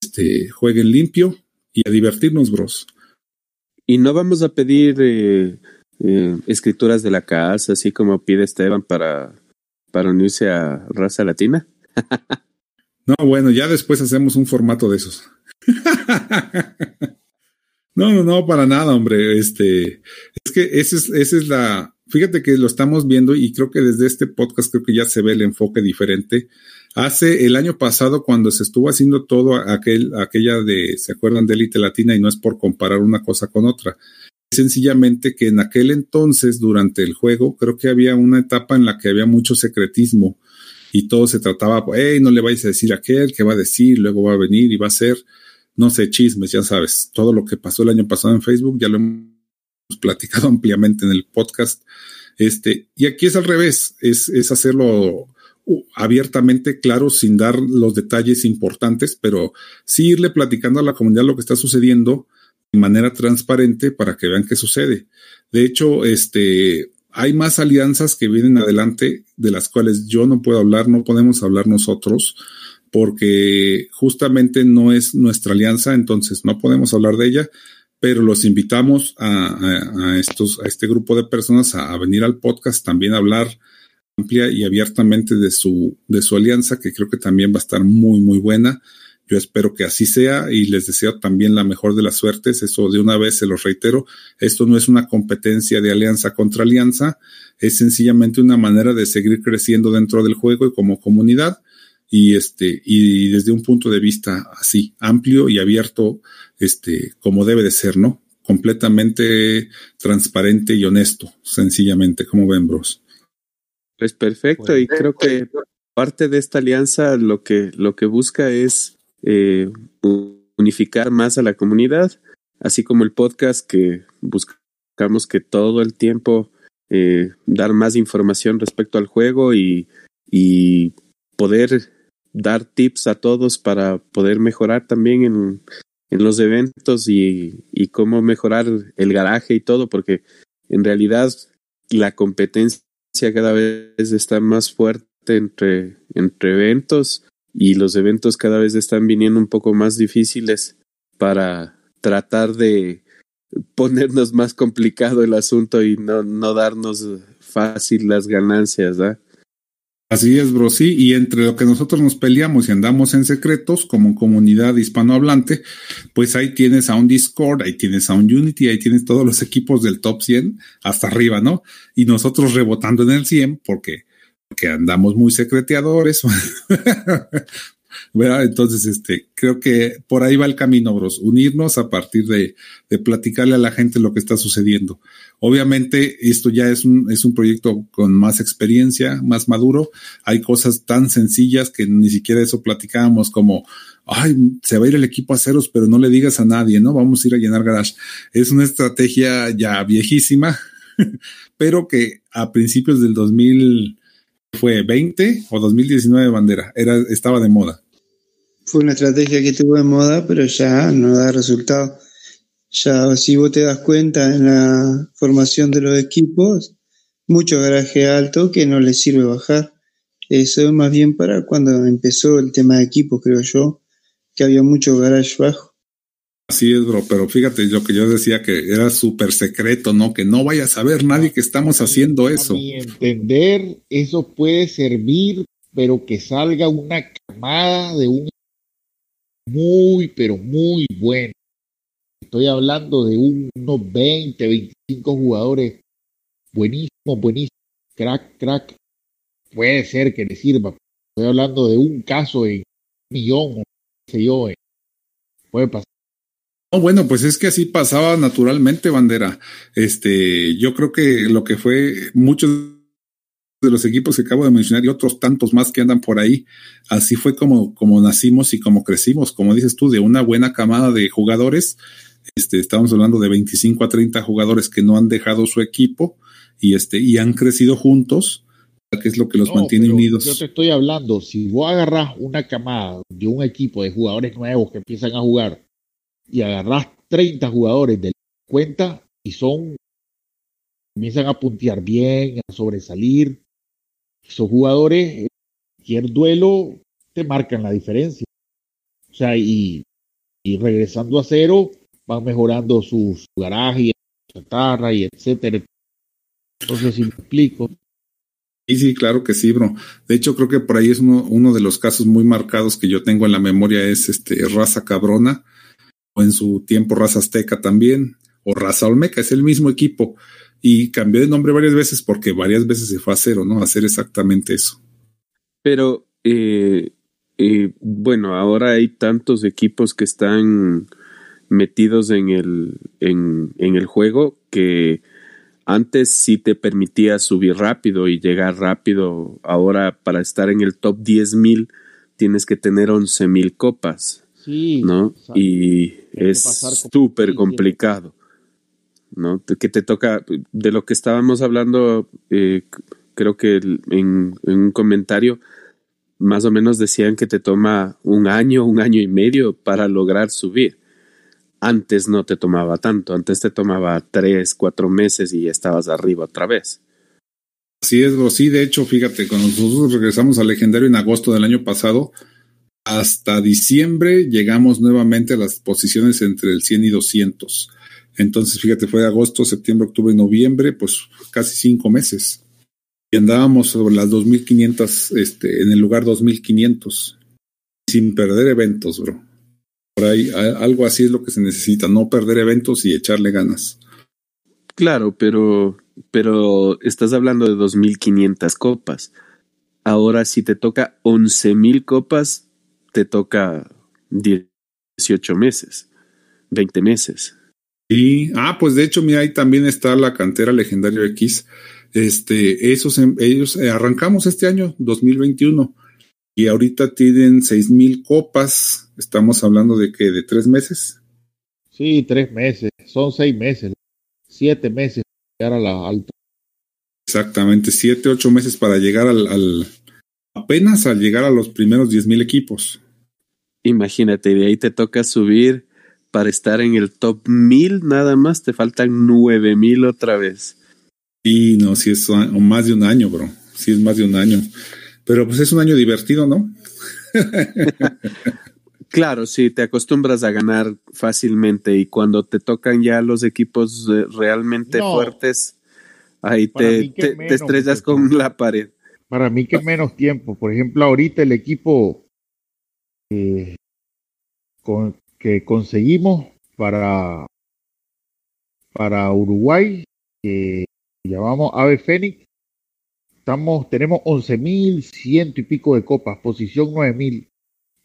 este, jueguen limpio y a divertirnos, bros.
Y no vamos a pedir eh, eh, escrituras de la casa, así como pide Esteban para, para unirse a raza latina.
no, bueno, ya después hacemos un formato de esos. no, no, no, para nada, hombre. Este, es que esa es, esa es la, fíjate que lo estamos viendo y creo que desde este podcast creo que ya se ve el enfoque diferente. Hace el año pasado, cuando se estuvo haciendo todo aquel, aquella de, ¿se acuerdan de élite latina? Y no es por comparar una cosa con otra. Sencillamente que en aquel entonces, durante el juego, creo que había una etapa en la que había mucho secretismo y todo se trataba, hey, no le vais a decir a aquel que va a decir, luego va a venir y va a ser no sé, chismes, ya sabes, todo lo que pasó el año pasado en Facebook, ya lo hemos platicado ampliamente en el podcast. Este, y aquí es al revés, es, es hacerlo uh, abiertamente claro sin dar los detalles importantes, pero sí irle platicando a la comunidad lo que está sucediendo manera transparente para que vean qué sucede. De hecho, este, hay más alianzas que vienen adelante de las cuales yo no puedo hablar, no podemos hablar nosotros, porque justamente no es nuestra alianza, entonces no podemos hablar de ella, pero los invitamos a, estos, a este grupo de personas a, venir al podcast, también a hablar amplia y abiertamente de su, de su alianza, que creo que también va a estar muy, muy buena. Yo espero que así sea y les deseo también la mejor de las suertes. Eso de una vez se los reitero. Esto no es una competencia de alianza contra alianza. Es sencillamente una manera de seguir creciendo dentro del juego y como comunidad y este y desde un punto de vista así amplio y abierto este como debe de ser no completamente transparente y honesto sencillamente como ven bros
pues perfecto y creo que parte de esta alianza lo que lo que busca es eh, unificar más a la comunidad así como el podcast que buscamos que todo el tiempo eh, dar más información respecto al juego y, y poder dar tips a todos para poder mejorar también en, en los eventos y, y, cómo mejorar el garaje y todo, porque en realidad la competencia cada vez está más fuerte entre, entre eventos y los eventos cada vez están viniendo un poco más difíciles para tratar de ponernos más complicado el asunto y no, no darnos fácil las ganancias, ¿verdad?
Así es, bro, sí, y entre lo que nosotros nos peleamos y andamos en secretos como comunidad hispanohablante, pues ahí tienes a un Discord, ahí tienes a un Unity, ahí tienes todos los equipos del top 100 hasta arriba, ¿no? Y nosotros rebotando en el 100 porque, porque andamos muy secreteadores, Entonces, este, creo que por ahí va el camino, bros, unirnos a partir de, de platicarle a la gente lo que está sucediendo. Obviamente, esto ya es un, es un proyecto con más experiencia, más maduro. Hay cosas tan sencillas que ni siquiera eso platicábamos como, ay, se va a ir el equipo a ceros, pero no le digas a nadie, ¿no? Vamos a ir a llenar garage. Es una estrategia ya viejísima, pero que a principios del 2000 fue 20 o 2019 bandera, era, estaba de moda.
Fue una estrategia que estuvo de moda, pero ya no da resultado. Ya si vos te das cuenta en la formación de los equipos, mucho garaje alto que no les sirve bajar. Eso es más bien para cuando empezó el tema de equipos, creo yo, que había mucho garage bajo.
Así es, bro, pero fíjate lo que yo decía que era súper secreto, ¿no? Que no vaya a saber nadie que estamos haciendo eso.
Mi entender, eso puede servir, pero que salga una camada de un muy, pero muy bueno. Estoy hablando de unos 20, 25 jugadores buenísimo, buenísimo, crack, crack. Puede ser que le sirva. Estoy hablando de un caso en un millón, o qué sé yo. Puede pasar
bueno, pues es que así pasaba naturalmente, bandera. Este, yo creo que lo que fue muchos de los equipos que acabo de mencionar y otros tantos más que andan por ahí, así fue como, como nacimos y como crecimos, como dices tú, de una buena camada de jugadores. Este, estamos hablando de 25 a 30 jugadores que no han dejado su equipo y este, y han crecido juntos que es lo que los mantiene unidos.
Yo te estoy hablando, si vos agarras una camada de un equipo de jugadores nuevos que empiezan a jugar y agarras 30 jugadores de cuenta y son, comienzan a puntear bien, a sobresalir, esos jugadores, cualquier duelo te marcan la diferencia. O sea, y, y regresando a cero, van mejorando su, garaje, su chatarra y etcétera. Entonces, si me explico.
Sí, sí, claro que sí, bro. De hecho, creo que por ahí es uno, uno de los casos muy marcados que yo tengo en la memoria es este raza cabrona, o en su tiempo raza azteca también, o raza olmeca, es el mismo equipo. Y cambió de nombre varias veces porque varias veces se fue a cero, ¿no? A hacer exactamente eso.
Pero, eh, eh, bueno, ahora hay tantos equipos que están metidos en el, en, el juego que antes sí te permitía subir rápido y llegar rápido. Ahora para estar en el top 10.000 tienes que tener 11.000 copas. Sí, ¿no? y es súper complicado. ¿no? Que te toca, de lo que estábamos hablando, eh, creo que en, en, un comentario, más o menos decían que te toma un año, un año y medio para lograr subir. Antes no te tomaba tanto, antes te tomaba tres, cuatro meses y estabas arriba otra vez.
Así es, sí, de hecho, fíjate, cuando nosotros regresamos al legendario en agosto del año pasado, hasta diciembre llegamos nuevamente a las posiciones entre el 100 y 200. Entonces, fíjate, fue agosto, septiembre, octubre, noviembre, pues casi cinco meses. Y andábamos sobre las 2500, este, en el lugar 2500, sin perder eventos, bro. Por ahí, algo así es lo que se necesita, no perder eventos y echarle ganas.
Claro, pero, pero estás hablando de 2.500 copas. Ahora, si te toca 11.000 copas, te toca 18 meses, 20 meses.
Y, ah, pues de hecho, mira, ahí también está la cantera Legendario X. Este, esos, em, ellos eh, arrancamos este año, 2021 y ahorita tienen seis mil copas. Estamos hablando de que de tres meses.
Sí, tres meses. Son seis meses, siete meses para llegar a la alta.
Exactamente, siete, ocho meses para llegar al, apenas al llegar a los primeros diez mil equipos.
Imagínate, de ahí te toca subir para estar en el top mil, nada más te faltan nueve mil otra vez.
Y no, si es más de un año, bro. Si es más de un año. Pero pues es un año divertido, ¿no?
claro, sí, te acostumbras a ganar fácilmente y cuando te tocan ya los equipos eh, realmente fuertes, ahí te, te, estrellas con la pared.
Para mí que menos tiempo. Por ejemplo, ahorita el equipo eh, con, que conseguimos para, para Uruguay, que llamamos Ave Fénix, Estamos, tenemos 11.100 y pico de copas, posición 9.000.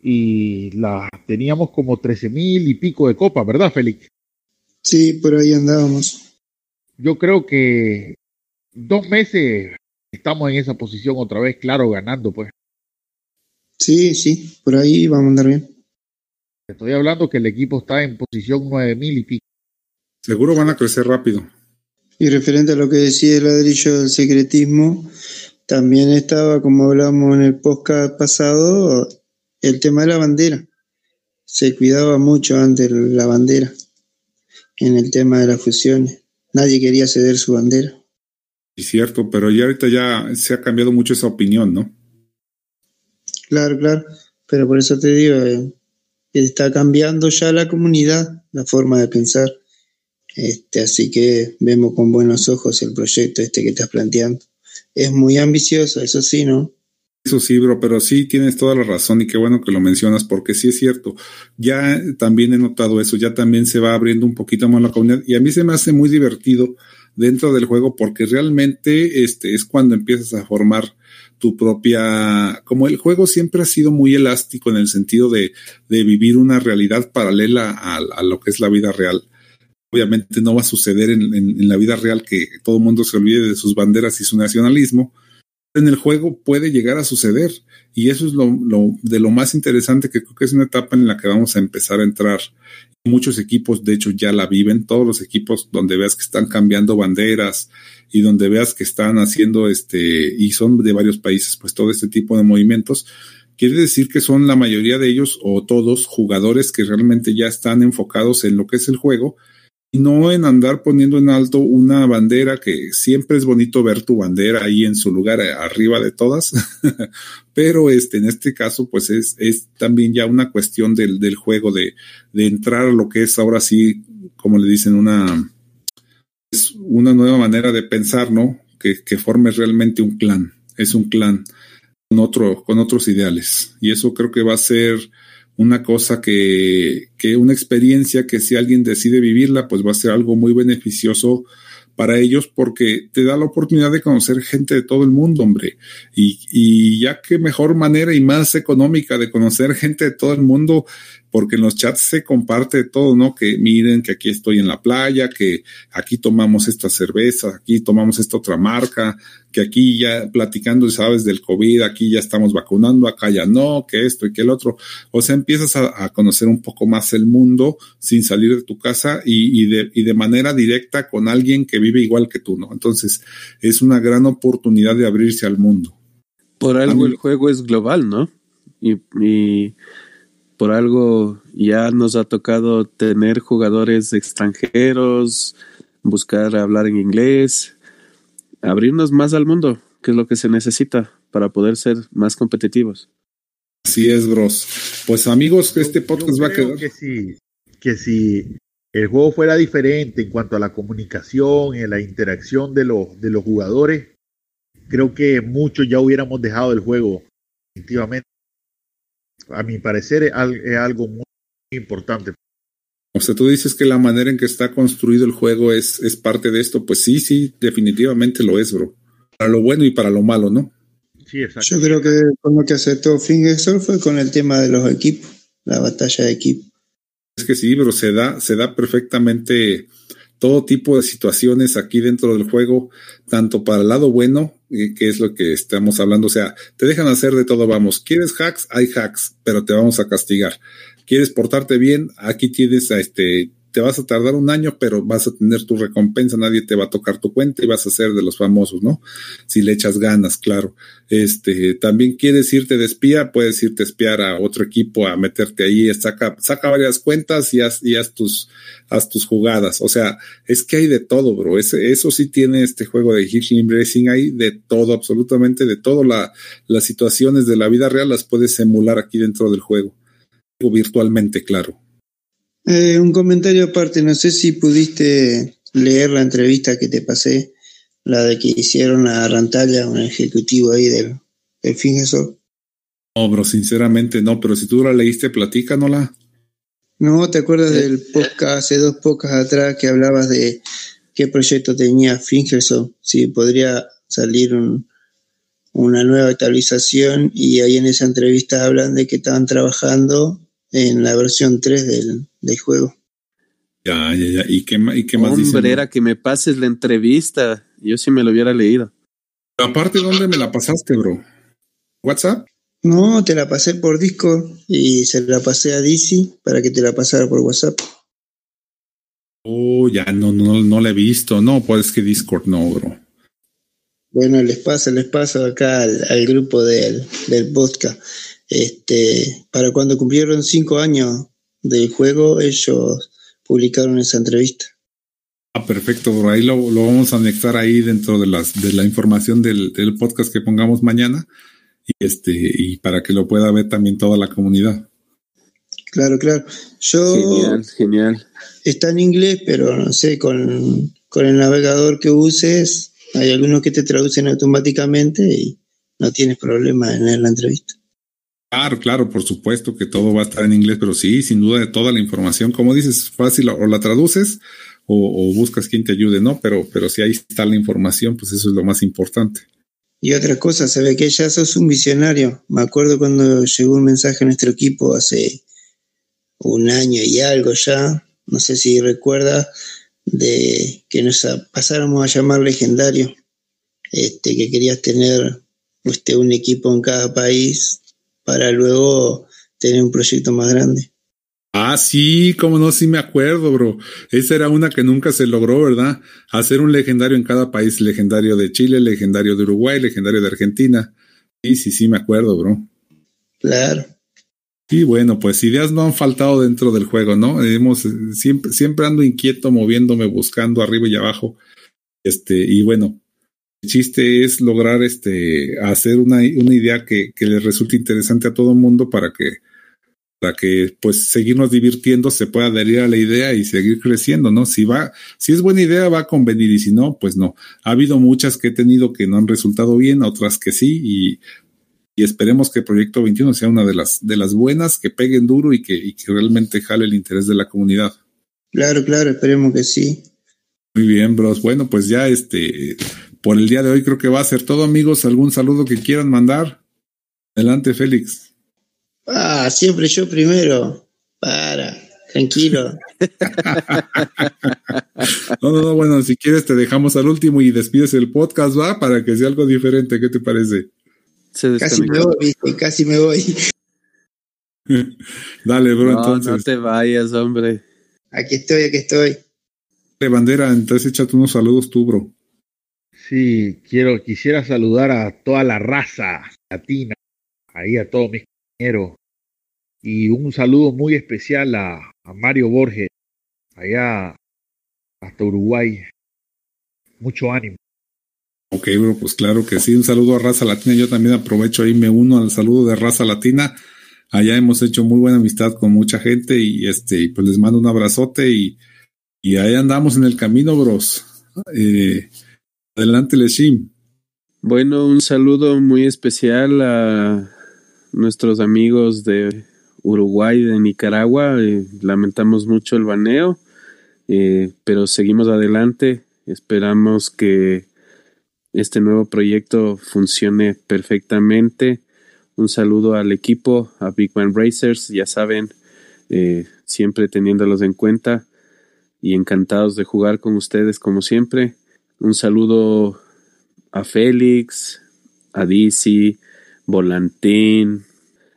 Y la teníamos como 13.000 y pico de copas, ¿verdad, Félix?
Sí, por ahí andábamos.
Yo creo que dos meses estamos en esa posición otra vez, claro, ganando, pues.
Sí, sí, por ahí vamos a andar bien.
Estoy hablando que el equipo está en posición 9.000 y pico.
Seguro van a crecer rápido.
Y referente a lo que decía el ladrillo del secretismo, también estaba, como hablamos en el podcast pasado, el tema de la bandera. Se cuidaba mucho antes la bandera en el tema de las fusiones. Nadie quería ceder su bandera.
Es cierto, pero ya ahorita ya se ha cambiado mucho esa opinión, ¿no?
Claro, claro. Pero por eso te digo, eh, está cambiando ya la comunidad, la forma de pensar. Este, así que vemos con buenos ojos el proyecto este que estás planteando. Es muy ambicioso, eso sí, ¿no?
Eso sí, bro, pero sí tienes toda la razón y qué bueno que lo mencionas porque sí es cierto. Ya también he notado eso, ya también se va abriendo un poquito más la comunidad y a mí se me hace muy divertido dentro del juego porque realmente este es cuando empiezas a formar tu propia, como el juego siempre ha sido muy elástico en el sentido de, de vivir una realidad paralela a, a, lo que es la vida real obviamente no va a suceder en, la vida real que todo el mundo se olvide de sus banderas y su nacionalismo, en el juego puede llegar a suceder. Y eso es lo, de lo más interesante que creo que es una etapa en la que vamos a empezar a entrar. Muchos equipos, de hecho, ya la viven. Todos los equipos donde veas que están cambiando banderas y donde veas que están haciendo este, y son de varios países, pues todo este tipo de movimientos, quiere decir que son la mayoría de ellos o todos jugadores que realmente ya están enfocados en lo que es el juego y no en andar poniendo en alto una bandera que siempre es bonito ver tu bandera ahí en su lugar eh, arriba de todas, pero este, en este caso pues es, es también ya una cuestión del, del juego de, de entrar a lo que es ahora sí, como le dicen, una, es una nueva manera de pensar, ¿no? Que, que realmente un clan, es un clan con, otro, con otros ideales. Y eso creo que va a ser una cosa que, que una experiencia que si alguien decide vivirla, pues va a ser algo muy beneficioso para ellos porque te da la oportunidad de conocer gente de todo el mundo, hombre. Y, y ya qué mejor manera y más económica de conocer gente de todo el mundo porque en los chats se comparte todo, ¿no? Que miren que aquí estoy en la playa, que aquí tomamos esta cerveza, aquí tomamos esta otra marca, que aquí ya platicando, sabes, del COVID, aquí ya estamos vacunando, acá ya no, que esto y que el otro. O sea, empiezas a, conocer un poco más el mundo sin salir de tu casa y, y, de, y de manera directa con alguien que vive igual que tú, ¿no? Entonces, es una gran oportunidad de abrirse al mundo.
Por algo el juego es global, ¿no? Y, y por algo ya nos ha tocado tener jugadores extranjeros, buscar hablar en inglés, abrirnos más al mundo, que es lo que se necesita para poder ser más competitivos.
Así es, bros. Pues amigos, este podcast va a quedar.
Que si, que si el juego fuera diferente en cuanto a la comunicación y la interacción de los, de los jugadores, creo que muchos ya hubiéramos dejado el juego, definitivamente a mi parecer es, algo muy importante.
O sea, tú dices que la manera en que está construido el juego es, es parte de esto. Pues sí, sí, definitivamente lo es, bro. Para lo bueno y para lo malo, ¿no?
Sí, exacto. Yo creo que con lo que aceptó Fingersoft fue con el tema de los equipos, la batalla de equipo.
Es que sí, pero se da, se da perfectamente todo tipo de situaciones aquí dentro del juego, tanto para el lado bueno, eh, que es lo que estamos hablando, o sea, te dejan hacer de todo, vamos, quieres hacks, hay hacks, pero te vamos a castigar. Quieres portarte bien, aquí tienes a este te vas a tardar un año, pero vas a tener tu recompensa, nadie te va a tocar tu cuenta y vas a ser de los famosos, ¿no? Si le echas ganas, claro. Este, también quieres irte de espía, puedes irte a espiar a otro equipo, a meterte ahí, saca, saca varias cuentas y haz, y haz tus, haz tus jugadas. O sea, es que hay de todo, bro. Eso sí tiene este juego de Hitching Racing, hay de todo, absolutamente de todo. La, las situaciones de la vida real las puedes emular aquí dentro del juego. Virtualmente, claro.
Eh, un comentario aparte, no sé si pudiste leer la entrevista que te pasé, la de que hicieron a Rantalla, un ejecutivo ahí del, del Fingesor.
No, bro, sinceramente no, pero si tú la leíste, platícanosla.
No, ¿te acuerdas eh, del podcast hace dos podcasts atrás que hablabas de qué proyecto tenía Fingersoft? Si podría salir una nueva actualización y ahí en esa entrevista hablan de que estaban trabajando en la versión 3 del, del juego.
Ya, ya, ya. ¿Y qué, y qué más
Hombre, era que me pases la entrevista. Yo sí me lo hubiera leído.
Aparte, ¿dónde me la pasaste, bro? ¿WhatsApp?
No, te la pasé por Discord y se la pasé a DC para que te la pasara por WhatsApp.
Oh, ya no, no, no la he visto. No, pues que Discord no, bro.
Bueno, les paso, les paso acá al, al grupo del, del podcast. Este, para cuando cumplieron cinco años del juego, ellos publicaron esa entrevista.
Ah, perfecto, por ahí lo, vamos a anexar ahí dentro de las de la información del, podcast que pongamos mañana y este y para que lo pueda ver también toda la comunidad.
Claro, claro. Yo
genial, genial.
Está en inglés, pero no sé, con, con el navegador que uses, hay algunos que te traducen automáticamente y no tienes problema en leer la entrevista.
Claro, claro, por supuesto que todo va a estar en inglés, pero sí, sin duda de toda la información, como dices, fácil o la traduces o, buscas quien te ayude, ¿no? Pero, pero si ahí está la información, pues eso es lo más importante.
Y otra cosa, se ve que ya sos un visionario. Me acuerdo cuando llegó un mensaje a nuestro equipo hace un año y algo ya, no sé si recuerda, de que nos pasáramos a llamar legendario, este, que querías tener este, un equipo en cada país para luego tener un proyecto más grande.
Ah, sí, cómo no, sí me acuerdo, bro. Esa era una que nunca se logró, ¿verdad? Hacer un legendario en cada país, legendario de Chile, legendario de Uruguay, legendario de Argentina. Sí, sí, sí, me acuerdo, bro.
Claro.
Y bueno, pues ideas no han faltado dentro del juego, ¿no? Hemos siempre, siempre ando inquieto, moviéndome, buscando arriba y abajo. Este, y bueno, el chiste es lograr este, hacer una, una idea que, que le resulte interesante a todo el mundo para que para que pues seguirnos divirtiendo se pueda adherir a la idea y seguir creciendo, ¿no? Si va, si es buena idea va a convenir y si no, pues no. Ha habido muchas que he tenido que no han resultado bien, otras que sí y, y esperemos que Proyecto 21 sea una de las de las buenas que peguen duro y que, y que realmente jale el interés de la comunidad.
Claro, claro, esperemos que sí.
Muy bien, bros. Bueno, pues ya este por el día de hoy creo que va a ser todo, amigos. ¿Algún saludo que quieran mandar? Adelante, Félix.
Ah, siempre yo primero. Para, tranquilo.
no, no, no, bueno, si quieres te dejamos al último y despides el podcast, va, para que sea algo diferente. ¿Qué te parece?
casi me voy, ¿viste? casi me voy.
Dale, bro,
no,
entonces.
No te vayas, hombre.
Aquí estoy, aquí estoy.
De bandera, entonces échate unos saludos tú, bro.
Sí, quiero, quisiera saludar a toda la raza latina, ahí a todos mis y un saludo muy especial a, a Mario Borges, allá hasta Uruguay. Mucho ánimo.
Ok, bro, pues claro que sí. Un saludo a Raza Latina. Yo también aprovecho ahí, me uno al saludo de Raza Latina. Allá hemos hecho muy buena amistad con mucha gente y este, pues les mando un abrazote y, y ahí andamos en el camino, bros. Eh, adelante, Leshim.
Bueno, un saludo muy especial a nuestros amigos de Uruguay, de Nicaragua. Eh, lamentamos mucho el baneo, eh, pero seguimos adelante. Esperamos que este nuevo proyecto funcione perfectamente. Un saludo al equipo, a Big Man Racers, ya saben, eh, siempre teniéndolos en cuenta y encantados de jugar con ustedes como siempre. Un saludo a Félix, a Dizzy, Volantín,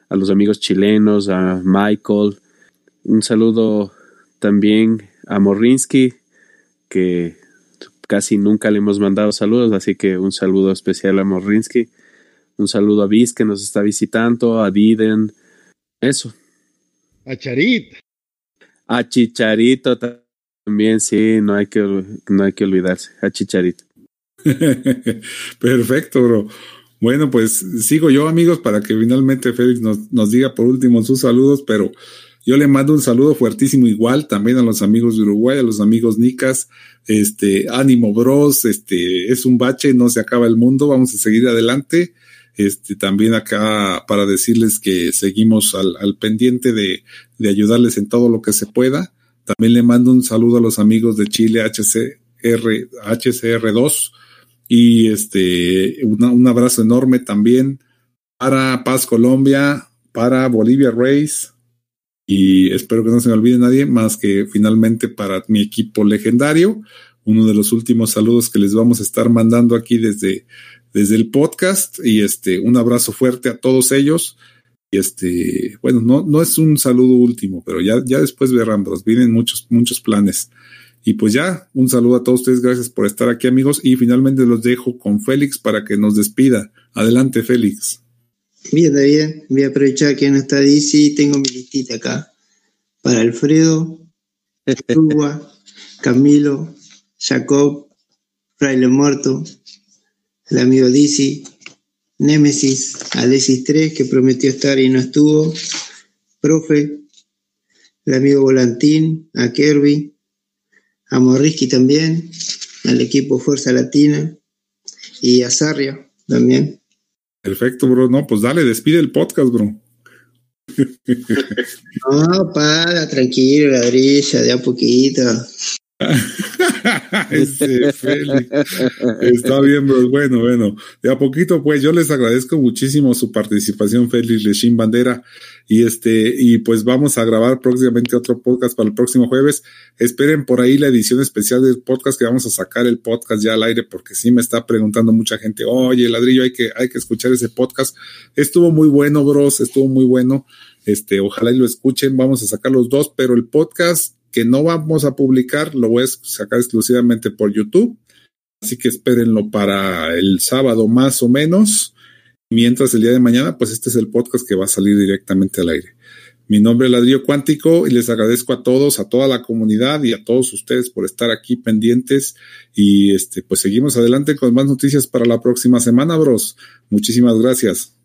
a los amigos chilenos, a Michael. Un saludo también a Morinsky, que casi nunca le hemos mandado saludos, así que un saludo especial a Morinsky. Un saludo a Viz que nos está visitando, a Diden. Eso.
A Charit.
A Chicharito también, sí, no hay que, no hay que olvidarse. A Chicharito.
Perfecto, bro. Bueno, pues sigo yo, amigos, para que finalmente Félix nos, nos diga por último sus saludos, pero yo le mando un saludo fuertísimo igual también a los amigos de Uruguay, a los amigos Nicas, este, ánimo bros, este, es un bache, no se acaba el mundo, vamos a seguir adelante. Este, también acá para decirles que seguimos al, al pendiente de, de ayudarles en todo lo que se pueda. También le mando un saludo a los amigos de Chile HCR, HCR2, y este, un abrazo enorme también para Paz Colombia, para Bolivia Race. Y espero que no se me olvide nadie más que finalmente para mi equipo legendario. Uno de los últimos saludos que les vamos a estar mandando aquí desde, desde el podcast. Y este, un abrazo fuerte a todos ellos. Y este, bueno, no, no es un saludo último, pero ya, ya después verán, vienen muchos, muchos planes. Y pues ya, un saludo a todos ustedes, gracias por estar aquí amigos y finalmente los dejo con Félix para que nos despida. Adelante Félix.
Bien, bien, voy a aprovechar que no está DC, tengo mi listita acá. Para Alfredo, Uruguay, Camilo, Jacob, Fraile Muerto, el amigo DC, Némesis, Alexis 3, que prometió estar y no estuvo, Profe, el amigo Volantín, a Kirby, a Morrisky también, al equipo Fuerza Latina y a Sarria también.
Perfecto, bro. No, pues dale, despide el podcast, bro.
no, para, tranquilo, ladrilla, de a poquito.
Ese Félix. Está bien, bro. Bueno, bueno. De a poquito, pues yo les agradezco muchísimo su participación, Félix Lechín Bandera. Y este, y pues vamos a grabar próximamente otro podcast para el próximo jueves. Esperen por ahí la edición especial del podcast que vamos a sacar el podcast ya al aire, porque sí me está preguntando mucha gente, oye, ladrillo, hay que, hay que escuchar ese podcast. Estuvo muy bueno, bros, estuvo muy bueno. Este, ojalá y lo escuchen. Vamos a sacar los dos, pero el podcast que no vamos a publicar, lo voy a sacar exclusivamente por YouTube. Así que espérenlo para el sábado más o menos. Mientras el día de mañana, pues este es el podcast que va a salir directamente al aire. Mi nombre es Ladrillo Cuántico y les agradezco a todos, a toda la comunidad y a todos ustedes por estar aquí pendientes. Y este, pues seguimos adelante con más noticias para la próxima semana, bros. Muchísimas gracias.